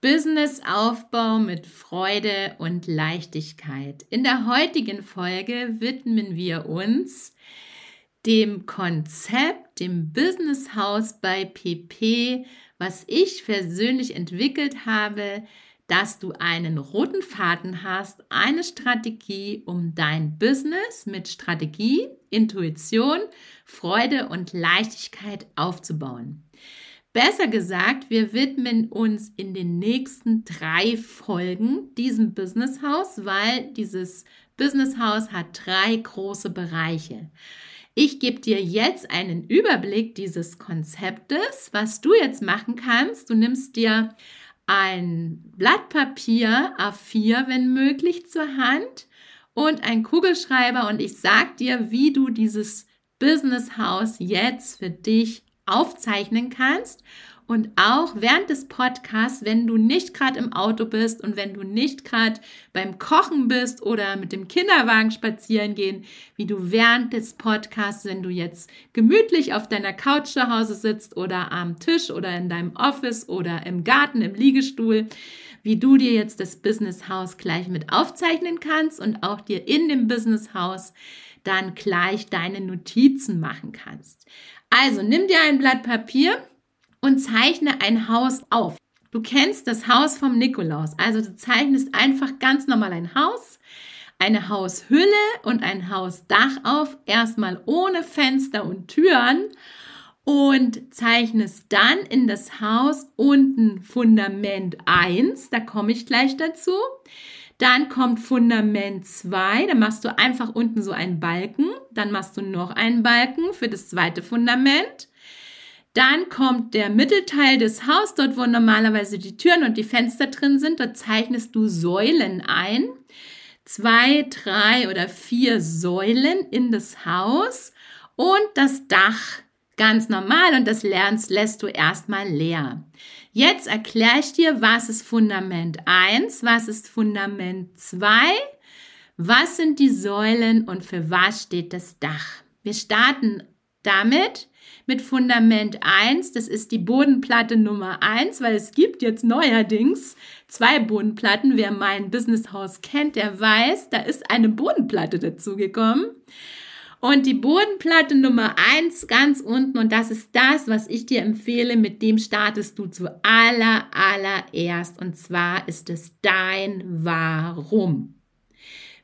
Businessaufbau mit Freude und Leichtigkeit. In der heutigen Folge widmen wir uns dem Konzept, dem Business House bei PP, was ich persönlich entwickelt habe, dass du einen roten Faden hast, eine Strategie, um dein Business mit Strategie, Intuition, Freude und Leichtigkeit aufzubauen. Besser gesagt, wir widmen uns in den nächsten drei Folgen diesem Business House, weil dieses Business House hat drei große Bereiche. Ich gebe dir jetzt einen Überblick dieses Konzeptes, was du jetzt machen kannst. Du nimmst dir ein Blatt Papier A4, wenn möglich, zur Hand und ein Kugelschreiber und ich sage dir, wie du dieses Business House jetzt für dich aufzeichnen kannst und auch während des Podcasts, wenn du nicht gerade im Auto bist und wenn du nicht gerade beim Kochen bist oder mit dem Kinderwagen spazieren gehen, wie du während des Podcasts, wenn du jetzt gemütlich auf deiner Couch zu Hause sitzt oder am Tisch oder in deinem Office oder im Garten, im Liegestuhl, wie du dir jetzt das Business House gleich mit aufzeichnen kannst und auch dir in dem Business House dann gleich deine Notizen machen kannst. Also nimm dir ein Blatt Papier und zeichne ein Haus auf. Du kennst das Haus vom Nikolaus. Also du zeichnest einfach ganz normal ein Haus, eine Haushülle und ein Hausdach auf, erstmal ohne Fenster und Türen und zeichnest dann in das Haus unten Fundament 1, da komme ich gleich dazu. Dann kommt Fundament 2, da machst du einfach unten so einen Balken, dann machst du noch einen Balken für das zweite Fundament. Dann kommt der Mittelteil des Hauses, dort wo normalerweise die Türen und die Fenster drin sind. Dort zeichnest du Säulen ein. Zwei, drei oder vier Säulen in das Haus und das Dach ganz normal und das lernst, lässt du erstmal leer. Jetzt erkläre ich dir, was ist Fundament 1, was ist Fundament 2, was sind die Säulen und für was steht das Dach. Wir starten damit mit Fundament 1. Das ist die Bodenplatte Nummer 1, weil es gibt jetzt neuerdings zwei Bodenplatten. Wer mein Businesshaus kennt, der weiß, da ist eine Bodenplatte dazugekommen. Und die Bodenplatte Nummer 1 ganz unten, und das ist das, was ich dir empfehle, mit dem startest du zu aller, allererst. Und zwar ist es dein Warum.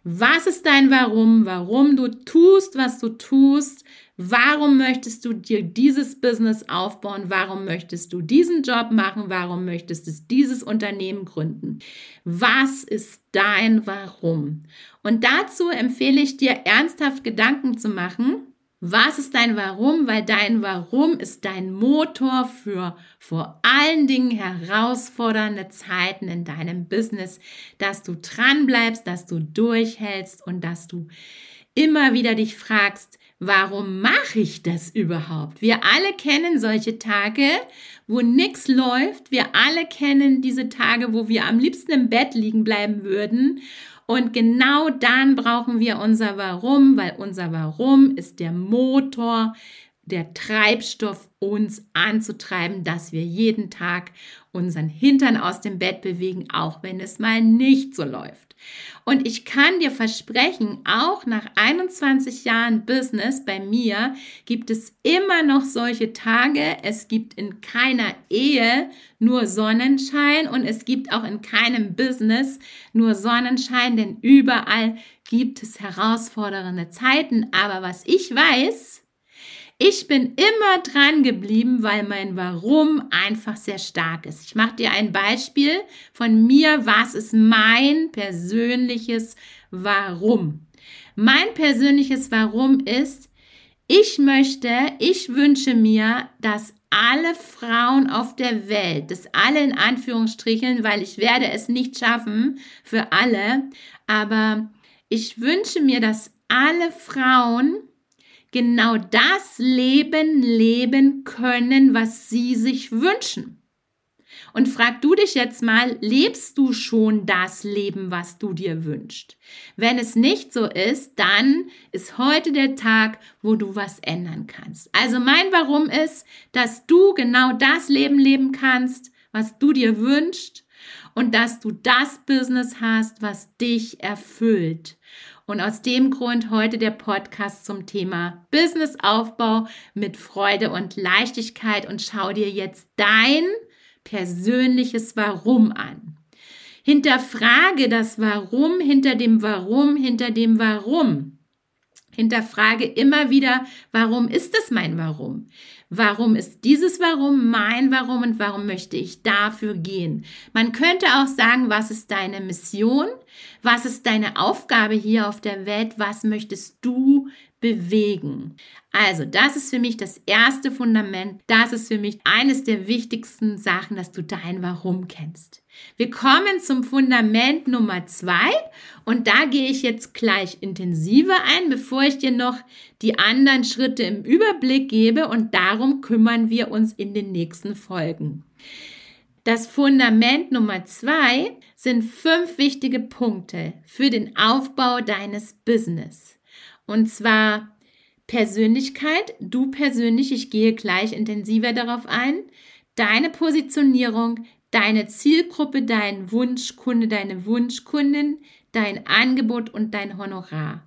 Was ist dein Warum? Warum du tust, was du tust? Warum möchtest du dir dieses Business aufbauen? Warum möchtest du diesen Job machen? Warum möchtest du dieses Unternehmen gründen? Was ist dein Warum? Und dazu empfehle ich dir ernsthaft Gedanken zu machen. Was ist dein Warum? Weil dein Warum ist dein Motor für vor allen Dingen herausfordernde Zeiten in deinem Business, dass du dran bleibst, dass du durchhältst und dass du immer wieder dich fragst, warum mache ich das überhaupt? Wir alle kennen solche Tage, wo nichts läuft. Wir alle kennen diese Tage, wo wir am liebsten im Bett liegen bleiben würden. Und genau dann brauchen wir unser Warum, weil unser Warum ist der Motor, der Treibstoff, uns anzutreiben, dass wir jeden Tag unseren Hintern aus dem Bett bewegen, auch wenn es mal nicht so läuft. Und ich kann dir versprechen, auch nach 21 Jahren Business bei mir gibt es immer noch solche Tage. Es gibt in keiner Ehe nur Sonnenschein und es gibt auch in keinem Business nur Sonnenschein, denn überall gibt es herausfordernde Zeiten. Aber was ich weiß, ich bin immer dran geblieben, weil mein Warum einfach sehr stark ist. Ich mache dir ein Beispiel von mir. Was ist mein persönliches Warum? Mein persönliches Warum ist, Ich möchte, ich wünsche mir, dass alle Frauen auf der Welt, das alle in Anführungsstrichen, weil ich werde es nicht schaffen für alle, aber ich wünsche mir, dass alle Frauen genau das Leben leben können, was sie sich wünschen. Und frag du dich jetzt mal, lebst du schon das Leben, was du dir wünschst? Wenn es nicht so ist, dann ist heute der Tag, wo du was ändern kannst. Also mein Warum ist, dass du genau das Leben leben kannst, was du dir wünschst und dass du das Business hast, was dich erfüllt. Und aus dem Grund heute der Podcast zum Thema Businessaufbau mit Freude und Leichtigkeit und schau dir jetzt dein persönliches Warum an. Hinterfrage das Warum hinter dem Warum hinter dem Warum. Hinterfrage immer wieder, warum ist es mein Warum? Warum ist dieses Warum mein Warum und warum möchte ich dafür gehen? Man könnte auch sagen, was ist deine Mission? Was ist deine Aufgabe hier auf der Welt? Was möchtest du bewegen. Also, das ist für mich das erste Fundament. Das ist für mich eines der wichtigsten Sachen, dass du dein Warum kennst. Wir kommen zum Fundament Nummer zwei und da gehe ich jetzt gleich intensiver ein, bevor ich dir noch die anderen Schritte im Überblick gebe und darum kümmern wir uns in den nächsten Folgen. Das Fundament Nummer zwei sind fünf wichtige Punkte für den Aufbau deines Business. Und zwar Persönlichkeit, du persönlich, ich gehe gleich intensiver darauf ein, deine Positionierung, deine Zielgruppe, dein Wunschkunde, deine Wunschkundin, dein Angebot und dein Honorar.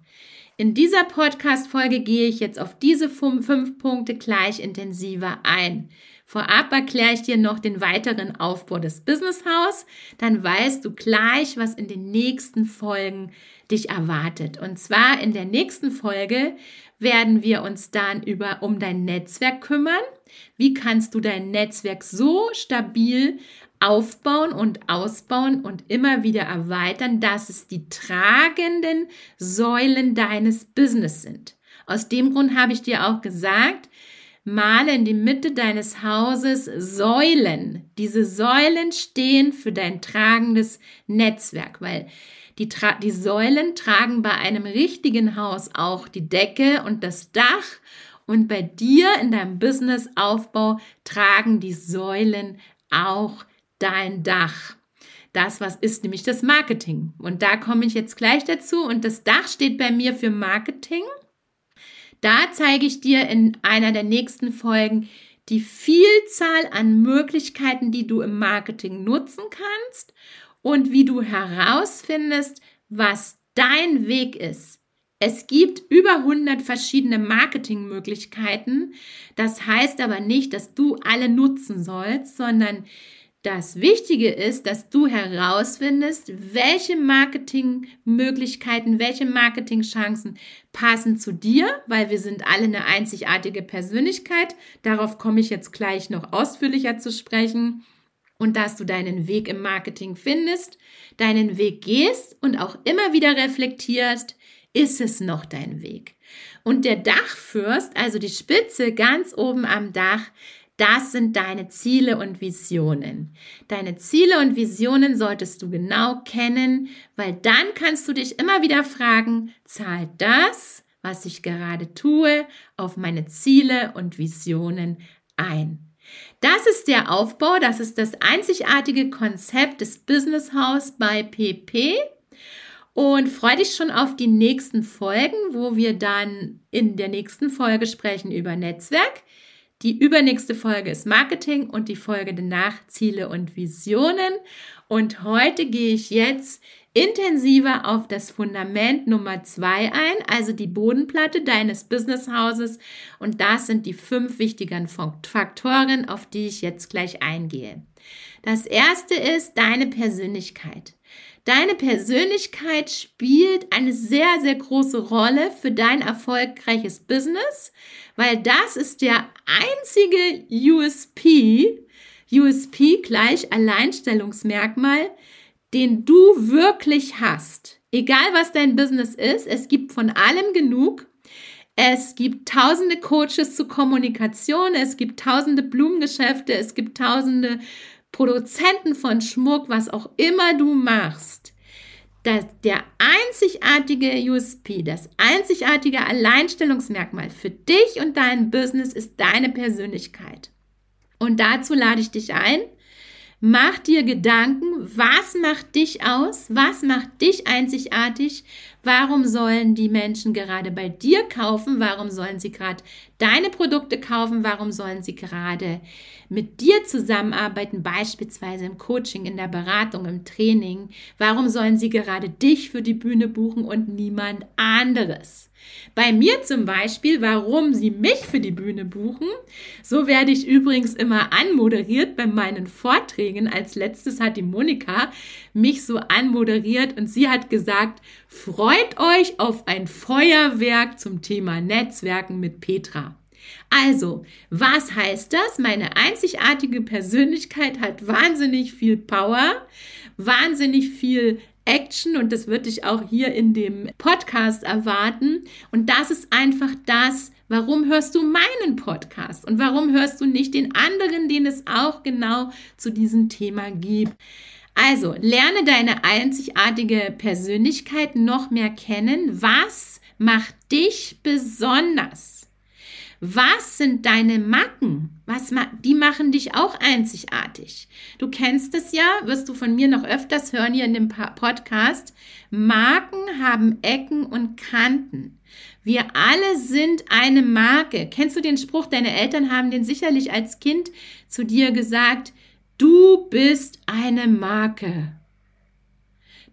In dieser Podcast-Folge gehe ich jetzt auf diese fünf Punkte gleich intensiver ein. Vorab erkläre ich dir noch den weiteren Aufbau des Business House. Dann weißt du gleich, was in den nächsten Folgen dich erwartet. Und zwar in der nächsten Folge werden wir uns dann über um dein Netzwerk kümmern. Wie kannst du dein Netzwerk so stabil aufbauen und ausbauen und immer wieder erweitern, dass es die tragenden Säulen deines Business sind. Aus dem Grund habe ich dir auch gesagt, male in die Mitte deines Hauses Säulen. Diese Säulen stehen für dein tragendes Netzwerk, weil die, die Säulen tragen bei einem richtigen Haus auch die Decke und das Dach. Und bei dir in deinem Businessaufbau tragen die Säulen auch dein Dach. Das, was ist nämlich das Marketing. Und da komme ich jetzt gleich dazu. Und das Dach steht bei mir für Marketing. Da zeige ich dir in einer der nächsten Folgen die Vielzahl an Möglichkeiten, die du im Marketing nutzen kannst und wie du herausfindest, was dein Weg ist. Es gibt über 100 verschiedene Marketingmöglichkeiten. Das heißt aber nicht, dass du alle nutzen sollst, sondern das Wichtige ist, dass du herausfindest, welche Marketingmöglichkeiten, welche Marketingchancen passen zu dir, weil wir sind alle eine einzigartige Persönlichkeit. Darauf komme ich jetzt gleich noch ausführlicher zu sprechen. Und dass du deinen Weg im Marketing findest, deinen Weg gehst und auch immer wieder reflektierst, ist es noch dein Weg? Und der Dachfürst, also die Spitze ganz oben am Dach, das sind deine Ziele und Visionen. Deine Ziele und Visionen solltest du genau kennen, weil dann kannst du dich immer wieder fragen, zahlt das, was ich gerade tue, auf meine Ziele und Visionen ein? Das ist der Aufbau, das ist das einzigartige Konzept des Business House bei PP. Und freue dich schon auf die nächsten Folgen, wo wir dann in der nächsten Folge sprechen über Netzwerk. Die übernächste Folge ist Marketing und die Folge danach Ziele und Visionen. Und heute gehe ich jetzt intensiver auf das Fundament Nummer zwei ein, also die Bodenplatte deines Businesshauses. Und das sind die fünf wichtigen Faktoren, auf die ich jetzt gleich eingehe. Das erste ist deine Persönlichkeit. Deine Persönlichkeit spielt eine sehr, sehr große Rolle für dein erfolgreiches Business, weil das ist der einzige USP, USP gleich Alleinstellungsmerkmal, den du wirklich hast. Egal was dein Business ist, es gibt von allem genug. Es gibt tausende Coaches zur Kommunikation, es gibt tausende Blumengeschäfte, es gibt tausende Produzenten von Schmuck, was auch immer du machst. Das, der einzigartige USP, das einzigartige Alleinstellungsmerkmal für dich und dein Business ist deine Persönlichkeit. Und dazu lade ich dich ein, Mach dir Gedanken, was macht dich aus? Was macht dich einzigartig? Warum sollen die Menschen gerade bei dir kaufen? Warum sollen sie gerade deine Produkte kaufen? Warum sollen sie gerade mit dir zusammenarbeiten, beispielsweise im Coaching, in der Beratung, im Training? Warum sollen sie gerade dich für die Bühne buchen und niemand anderes? Bei mir zum Beispiel, warum Sie mich für die Bühne buchen. So werde ich übrigens immer anmoderiert bei meinen Vorträgen. Als letztes hat die Monika mich so anmoderiert und sie hat gesagt, freut euch auf ein Feuerwerk zum Thema Netzwerken mit Petra. Also, was heißt das? Meine einzigartige Persönlichkeit hat wahnsinnig viel Power, wahnsinnig viel Action und das würde ich auch hier in dem Podcast erwarten. Und das ist einfach das, warum hörst du meinen Podcast und warum hörst du nicht den anderen, den es auch genau zu diesem Thema gibt. Also, lerne deine einzigartige Persönlichkeit noch mehr kennen. Was macht dich besonders? Was sind deine Macken? Was ma die machen dich auch einzigartig. Du kennst es ja, wirst du von mir noch öfters hören hier in dem Podcast. Marken haben Ecken und Kanten. Wir alle sind eine Marke. Kennst du den Spruch, deine Eltern haben den sicherlich als Kind zu dir gesagt, du bist eine Marke.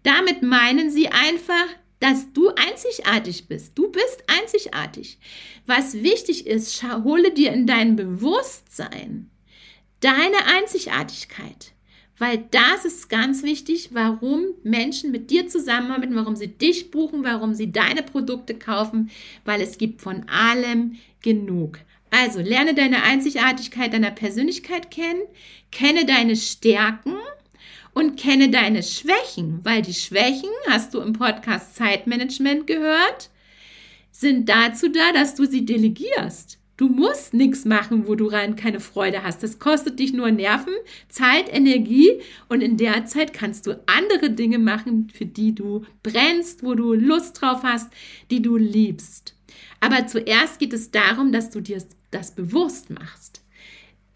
Damit meinen sie einfach, dass du einzigartig bist. Du bist einzigartig. Was wichtig ist, hole dir in dein Bewusstsein deine Einzigartigkeit. Weil das ist ganz wichtig, warum Menschen mit dir zusammenarbeiten, warum sie dich buchen, warum sie deine Produkte kaufen, weil es gibt von allem genug. Also lerne deine Einzigartigkeit deiner Persönlichkeit kennen, kenne deine Stärken und kenne deine Schwächen, weil die Schwächen, hast du im Podcast Zeitmanagement gehört, sind dazu da, dass du sie delegierst. Du musst nichts machen, wo du rein keine Freude hast. Das kostet dich nur Nerven, Zeit, Energie und in der Zeit kannst du andere Dinge machen, für die du brennst, wo du Lust drauf hast, die du liebst. Aber zuerst geht es darum, dass du dir das bewusst machst.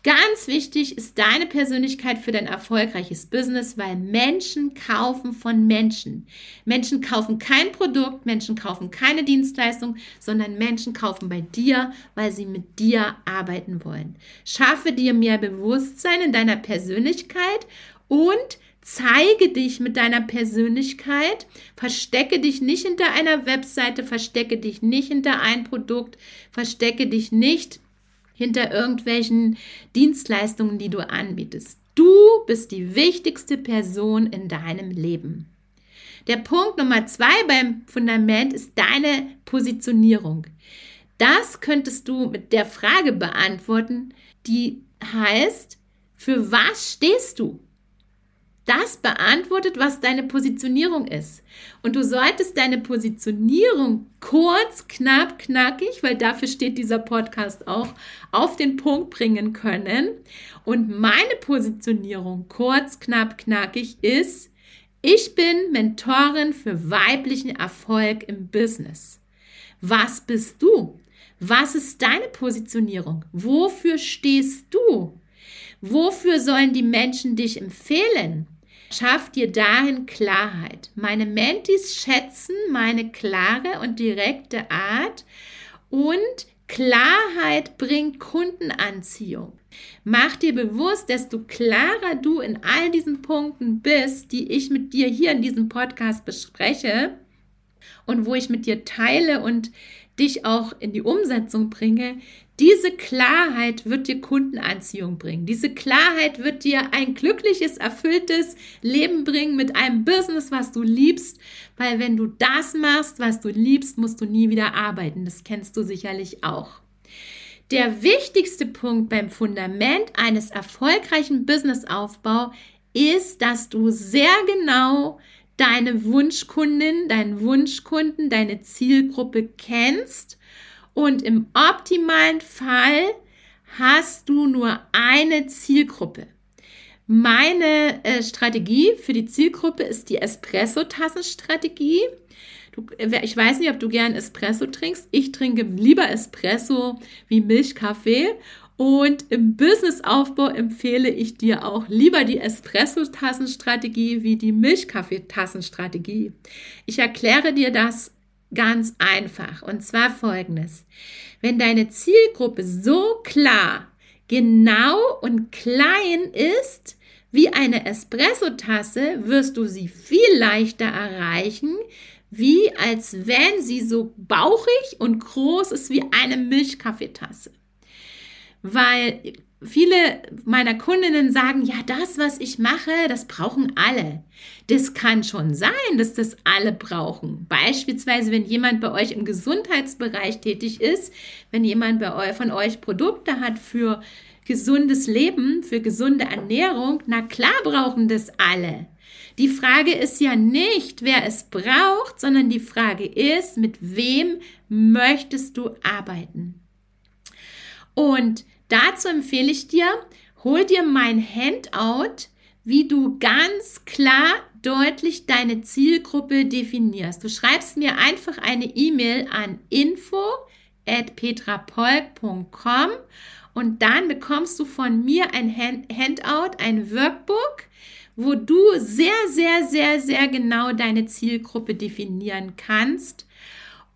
Ganz wichtig ist deine Persönlichkeit für dein erfolgreiches Business, weil Menschen kaufen von Menschen. Menschen kaufen kein Produkt, Menschen kaufen keine Dienstleistung, sondern Menschen kaufen bei dir, weil sie mit dir arbeiten wollen. Schaffe dir mehr Bewusstsein in deiner Persönlichkeit und zeige dich mit deiner Persönlichkeit, verstecke dich nicht hinter einer Webseite, verstecke dich nicht hinter ein Produkt, verstecke dich nicht hinter irgendwelchen Dienstleistungen, die du anbietest. Du bist die wichtigste Person in deinem Leben. Der Punkt Nummer zwei beim Fundament ist deine Positionierung. Das könntest du mit der Frage beantworten, die heißt, für was stehst du? Das beantwortet, was deine Positionierung ist. Und du solltest deine Positionierung kurz, knapp, knackig, weil dafür steht dieser Podcast auch, auf den Punkt bringen können. Und meine Positionierung kurz, knapp, knackig ist, ich bin Mentorin für weiblichen Erfolg im Business. Was bist du? Was ist deine Positionierung? Wofür stehst du? Wofür sollen die Menschen dich empfehlen? Schaff dir dahin Klarheit. Meine Mentis schätzen meine klare und direkte Art und Klarheit bringt Kundenanziehung. Mach dir bewusst, desto klarer du in all diesen Punkten bist, die ich mit dir hier in diesem Podcast bespreche und wo ich mit dir teile und dich auch in die Umsetzung bringe, diese Klarheit wird dir Kundenanziehung bringen. Diese Klarheit wird dir ein glückliches, erfülltes Leben bringen mit einem Business, was du liebst. Weil wenn du das machst, was du liebst, musst du nie wieder arbeiten. Das kennst du sicherlich auch. Der wichtigste Punkt beim Fundament eines erfolgreichen Businessaufbau ist, dass du sehr genau deine Wunschkundin, deinen Wunschkunden, deine Zielgruppe kennst Und im optimalen Fall hast du nur eine Zielgruppe. Meine äh, Strategie für die Zielgruppe ist die Espresso-Tassenstrategie. Ich weiß nicht, ob du gern Espresso trinkst. Ich trinke lieber Espresso wie Milchkaffee. Und im Businessaufbau empfehle ich dir auch lieber die Espresso-Tassenstrategie wie die Milchkaffeetassenstrategie. Ich erkläre dir das ganz einfach. Und zwar folgendes. Wenn deine Zielgruppe so klar, genau und klein ist, wie eine Espresso-Tasse wirst du sie viel leichter erreichen, wie als wenn sie so bauchig und groß ist wie eine Milchkaffeetasse. Weil viele meiner Kundinnen sagen, ja, das, was ich mache, das brauchen alle. Das kann schon sein, dass das alle brauchen. Beispielsweise, wenn jemand bei euch im Gesundheitsbereich tätig ist, wenn jemand bei euch, von euch Produkte hat für gesundes Leben, für gesunde Ernährung, na klar brauchen das alle. Die Frage ist ja nicht, wer es braucht, sondern die Frage ist, mit wem möchtest du arbeiten? Und dazu empfehle ich dir, hol dir mein Handout, wie du ganz klar deutlich deine Zielgruppe definierst. Du schreibst mir einfach eine E-Mail an info at petrapolk.com und dann bekommst du von mir ein Handout, ein Workbook, wo du sehr, sehr, sehr, sehr genau deine Zielgruppe definieren kannst.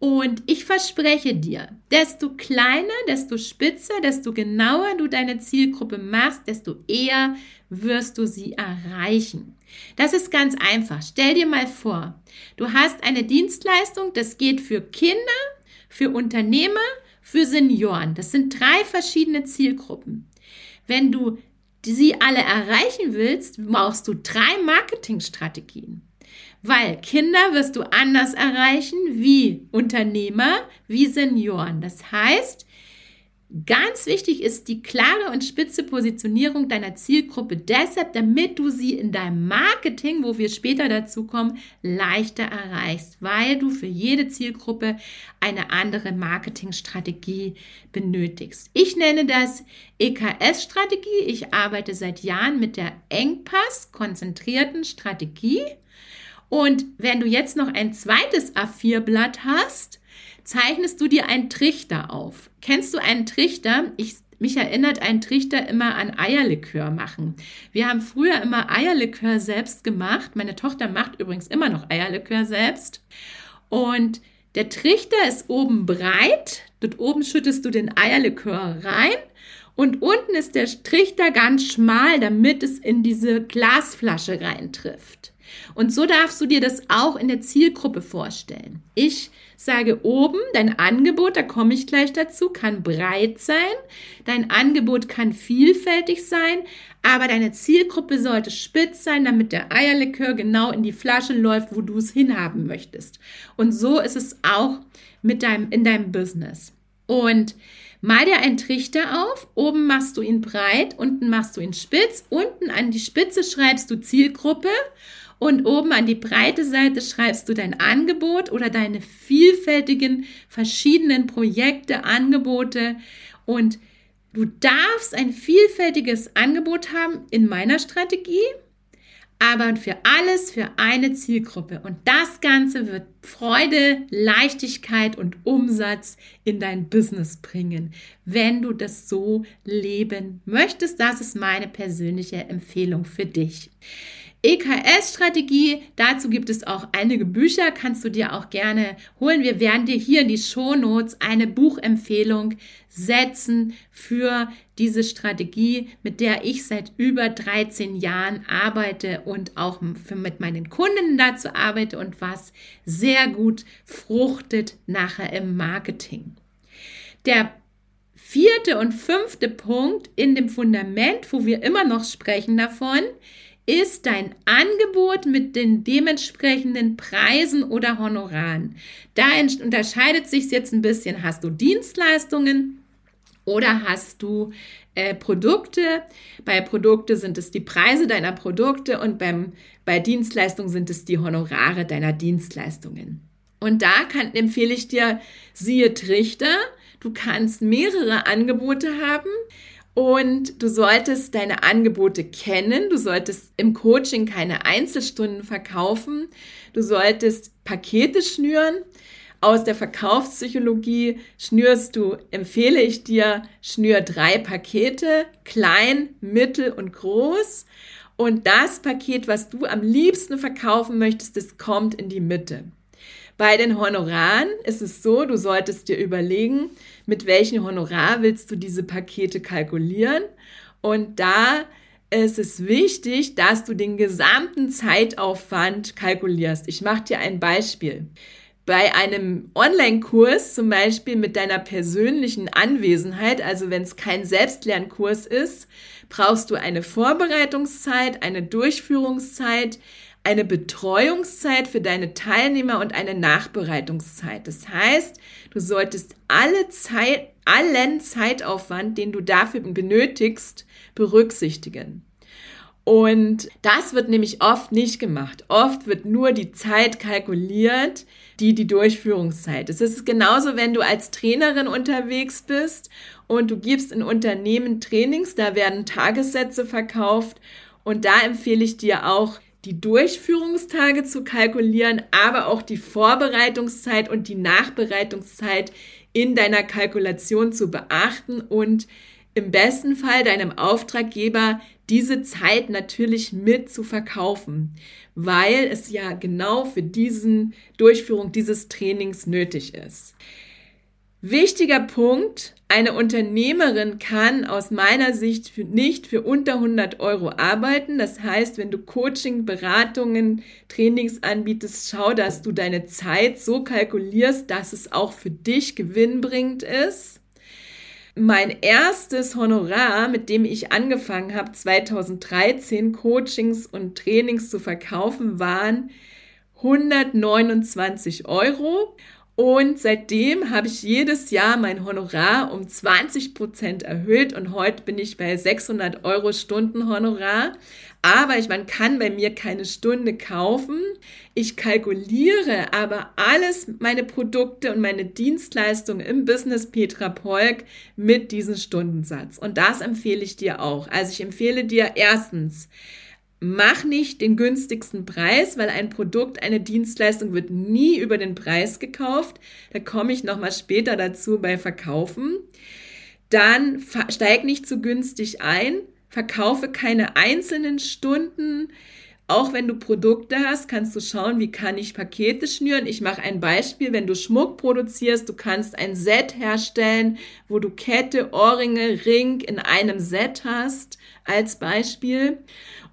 Und ich verspreche dir, desto kleiner, desto spitzer, desto genauer du deine Zielgruppe machst, desto eher wirst du sie erreichen. Das ist ganz einfach. Stell dir mal vor, du hast eine Dienstleistung, das geht für Kinder, für Unternehmer, für Senioren. Das sind drei verschiedene Zielgruppen. Wenn du sie alle erreichen willst, brauchst du drei Marketingstrategien. Weil Kinder wirst du anders erreichen wie Unternehmer, wie Senioren. Das heißt, Ganz wichtig ist die klare und spitze Positionierung deiner Zielgruppe deshalb, damit du sie in deinem Marketing, wo wir später dazu kommen, leichter erreichst, weil du für jede Zielgruppe eine andere Marketingstrategie benötigst. Ich nenne das EKS-Strategie. Ich arbeite seit Jahren mit der Engpass konzentrierten Strategie. Und wenn du jetzt noch ein zweites A4-Blatt hast, zeichnest du dir einen Trichter auf. Kennst du einen Trichter? Ich, mich erinnert ein Trichter immer an Eierlikör machen. Wir haben früher immer Eierlikör selbst gemacht. Meine Tochter macht übrigens immer noch Eierlikör selbst. Und der Trichter ist oben breit. Dort oben schüttest du den Eierlikör rein. Und unten ist der Trichter ganz schmal, damit es in diese Glasflasche reintrifft. Und so darfst du dir das auch in der Zielgruppe vorstellen. Ich sage oben, dein Angebot, da komme ich gleich dazu, kann breit sein. Dein Angebot kann vielfältig sein, aber deine Zielgruppe sollte spitz sein, damit der Eierlikör genau in die Flasche läuft, wo du es hinhaben möchtest. Und so ist es auch mit deinem, in deinem Business. Und mal dir einen Trichter auf. Oben machst du ihn breit, unten machst du ihn spitz. Unten an die Spitze schreibst du Zielgruppe und oben an die breite Seite schreibst du dein Angebot oder deine vielfältigen verschiedenen Projekte, Angebote und du darfst ein vielfältiges Angebot haben in meiner Strategie, aber für alles für eine Zielgruppe. Und das Ganze wird Freude, Leichtigkeit und Umsatz in dein Business bringen, wenn du das so leben möchtest. Das ist meine persönliche Empfehlung für dich. EKS-Strategie, dazu gibt es auch einige Bücher, kannst du dir auch gerne holen. Wir werden dir hier in die Shownotes eine Buchempfehlung setzen für diese Strategie, mit der ich seit über 13 Jahren arbeite und auch für, mit meinen Kunden dazu arbeite und was sehr gut fruchtet nachher im Marketing. Der vierte und fünfte Punkt in dem Fundament, wo wir immer noch sprechen davon, ist dein Angebot mit den dementsprechenden Preisen oder Honoraren. Da unterscheidet sich jetzt ein bisschen. Hast du Dienstleistungen oder hast du äh, Produkte? Bei Produkte sind es die Preise deiner Produkte und beim, bei Dienstleistungen sind es die Honorare deiner Dienstleistungen. Und da kann, empfehle ich dir, siehe Trichter. Du kannst mehrere Angebote haben. Und du solltest deine Angebote kennen. Du solltest im Coaching keine Einzelstunden verkaufen. Du solltest Pakete schnüren. Aus der Verkaufspsychologie schnürst du, empfehle ich dir, schnür drei Pakete, klein, mittel und groß. Und das Paket, was du am liebsten verkaufen möchtest, das kommt in die Mitte. Bei den Honoraren ist es so, du solltest dir überlegen, mit welchem Honorar willst du diese Pakete kalkulieren. Und da ist es wichtig, dass du den gesamten Zeitaufwand kalkulierst. Ich mache dir ein Beispiel. Bei einem Online-Kurs zum Beispiel mit deiner persönlichen Anwesenheit, also wenn es kein Selbstlernkurs ist, brauchst du eine Vorbereitungszeit, eine Durchführungszeit, eine Betreuungszeit für deine Teilnehmer und eine Nachbereitungszeit. Das heißt, du solltest alle Zeit, allen Zeitaufwand, den du dafür benötigst, berücksichtigen. Und das wird nämlich oft nicht gemacht. Oft wird nur die Zeit kalkuliert, die die Durchführungszeit ist. Es ist genauso, wenn du als Trainerin unterwegs bist und du gibst in Unternehmen Trainings, da werden Tagessätze verkauft und da empfehle ich dir auch, die Durchführungstage zu kalkulieren, aber auch die Vorbereitungszeit und die Nachbereitungszeit in deiner Kalkulation zu beachten und im besten Fall deinem Auftraggeber diese Zeit natürlich mit zu verkaufen, weil es ja genau für diesen Durchführung dieses Trainings nötig ist. Wichtiger Punkt, eine Unternehmerin kann aus meiner Sicht nicht für unter 100 Euro arbeiten. Das heißt, wenn du Coaching, Beratungen, Trainings anbietest, schau, dass du deine Zeit so kalkulierst, dass es auch für dich gewinnbringend ist. Mein erstes Honorar, mit dem ich angefangen habe, 2013 Coachings und Trainings zu verkaufen, waren 129 Euro. Und seitdem habe ich jedes Jahr mein Honorar um 20 Prozent erhöht und heute bin ich bei 600 Euro Stundenhonorar. Aber ich, man kann bei mir keine Stunde kaufen. Ich kalkuliere aber alles meine Produkte und meine Dienstleistungen im Business Petra Polk mit diesem Stundensatz. Und das empfehle ich dir auch. Also ich empfehle dir erstens, Mach nicht den günstigsten Preis, weil ein Produkt, eine Dienstleistung wird nie über den Preis gekauft. Da komme ich nochmal später dazu bei Verkaufen. Dann steig nicht zu günstig ein, verkaufe keine einzelnen Stunden. Auch wenn du Produkte hast, kannst du schauen, wie kann ich Pakete schnüren. Ich mache ein Beispiel, wenn du Schmuck produzierst, du kannst ein Set herstellen, wo du Kette, Ohrringe, Ring in einem Set hast, als Beispiel.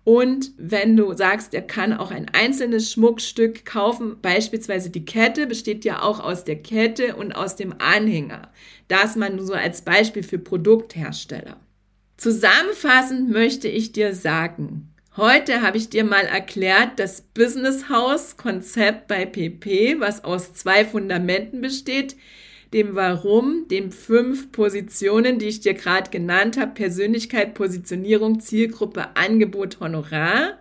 Und wenn du sagst, er kann auch ein einzelnes Schmuckstück kaufen, beispielsweise die Kette besteht ja auch aus der Kette und aus dem Anhänger. Das man so als Beispiel für Produkthersteller. Zusammenfassend möchte ich dir sagen, Heute habe ich dir mal erklärt das Business House Konzept bei PP, was aus zwei Fundamenten besteht, dem Warum, den fünf Positionen, die ich dir gerade genannt habe, Persönlichkeit, Positionierung, Zielgruppe, Angebot, Honorar.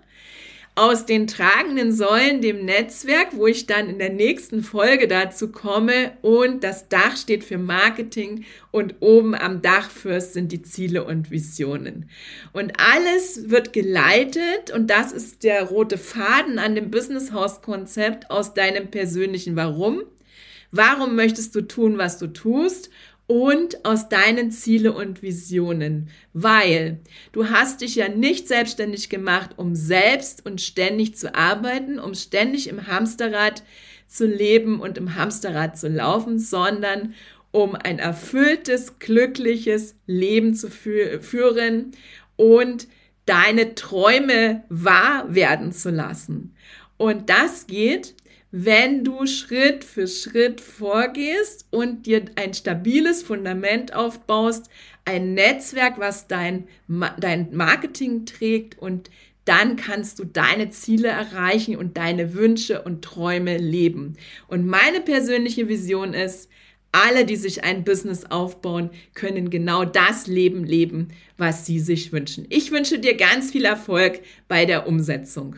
Aus den tragenden Säulen, dem Netzwerk, wo ich dann in der nächsten Folge dazu komme. Und das Dach steht für Marketing und oben am Dachfürst sind die Ziele und Visionen. Und alles wird geleitet und das ist der rote Faden an dem Business House Konzept aus deinem persönlichen Warum Warum möchtest du tun, was du tust? Und aus deinen Ziele und Visionen, weil du hast dich ja nicht selbstständig gemacht, um selbst und ständig zu arbeiten, um ständig im Hamsterrad zu leben und im Hamsterrad zu laufen, sondern um ein erfülltes, glückliches Leben zu fü führen und deine Träume wahr werden zu lassen. Und das geht, wenn du Schritt für Schritt vorgehst und dir ein stabiles Fundament aufbaust, ein Netzwerk, was dein, dein Marketing trägt und dann kannst du deine Ziele erreichen und deine Wünsche und Träume leben. Und meine persönliche Vision ist, alle, die sich ein Business aufbauen, können genau das Leben leben, was sie sich wünschen. Ich wünsche dir ganz viel Erfolg bei der Umsetzung.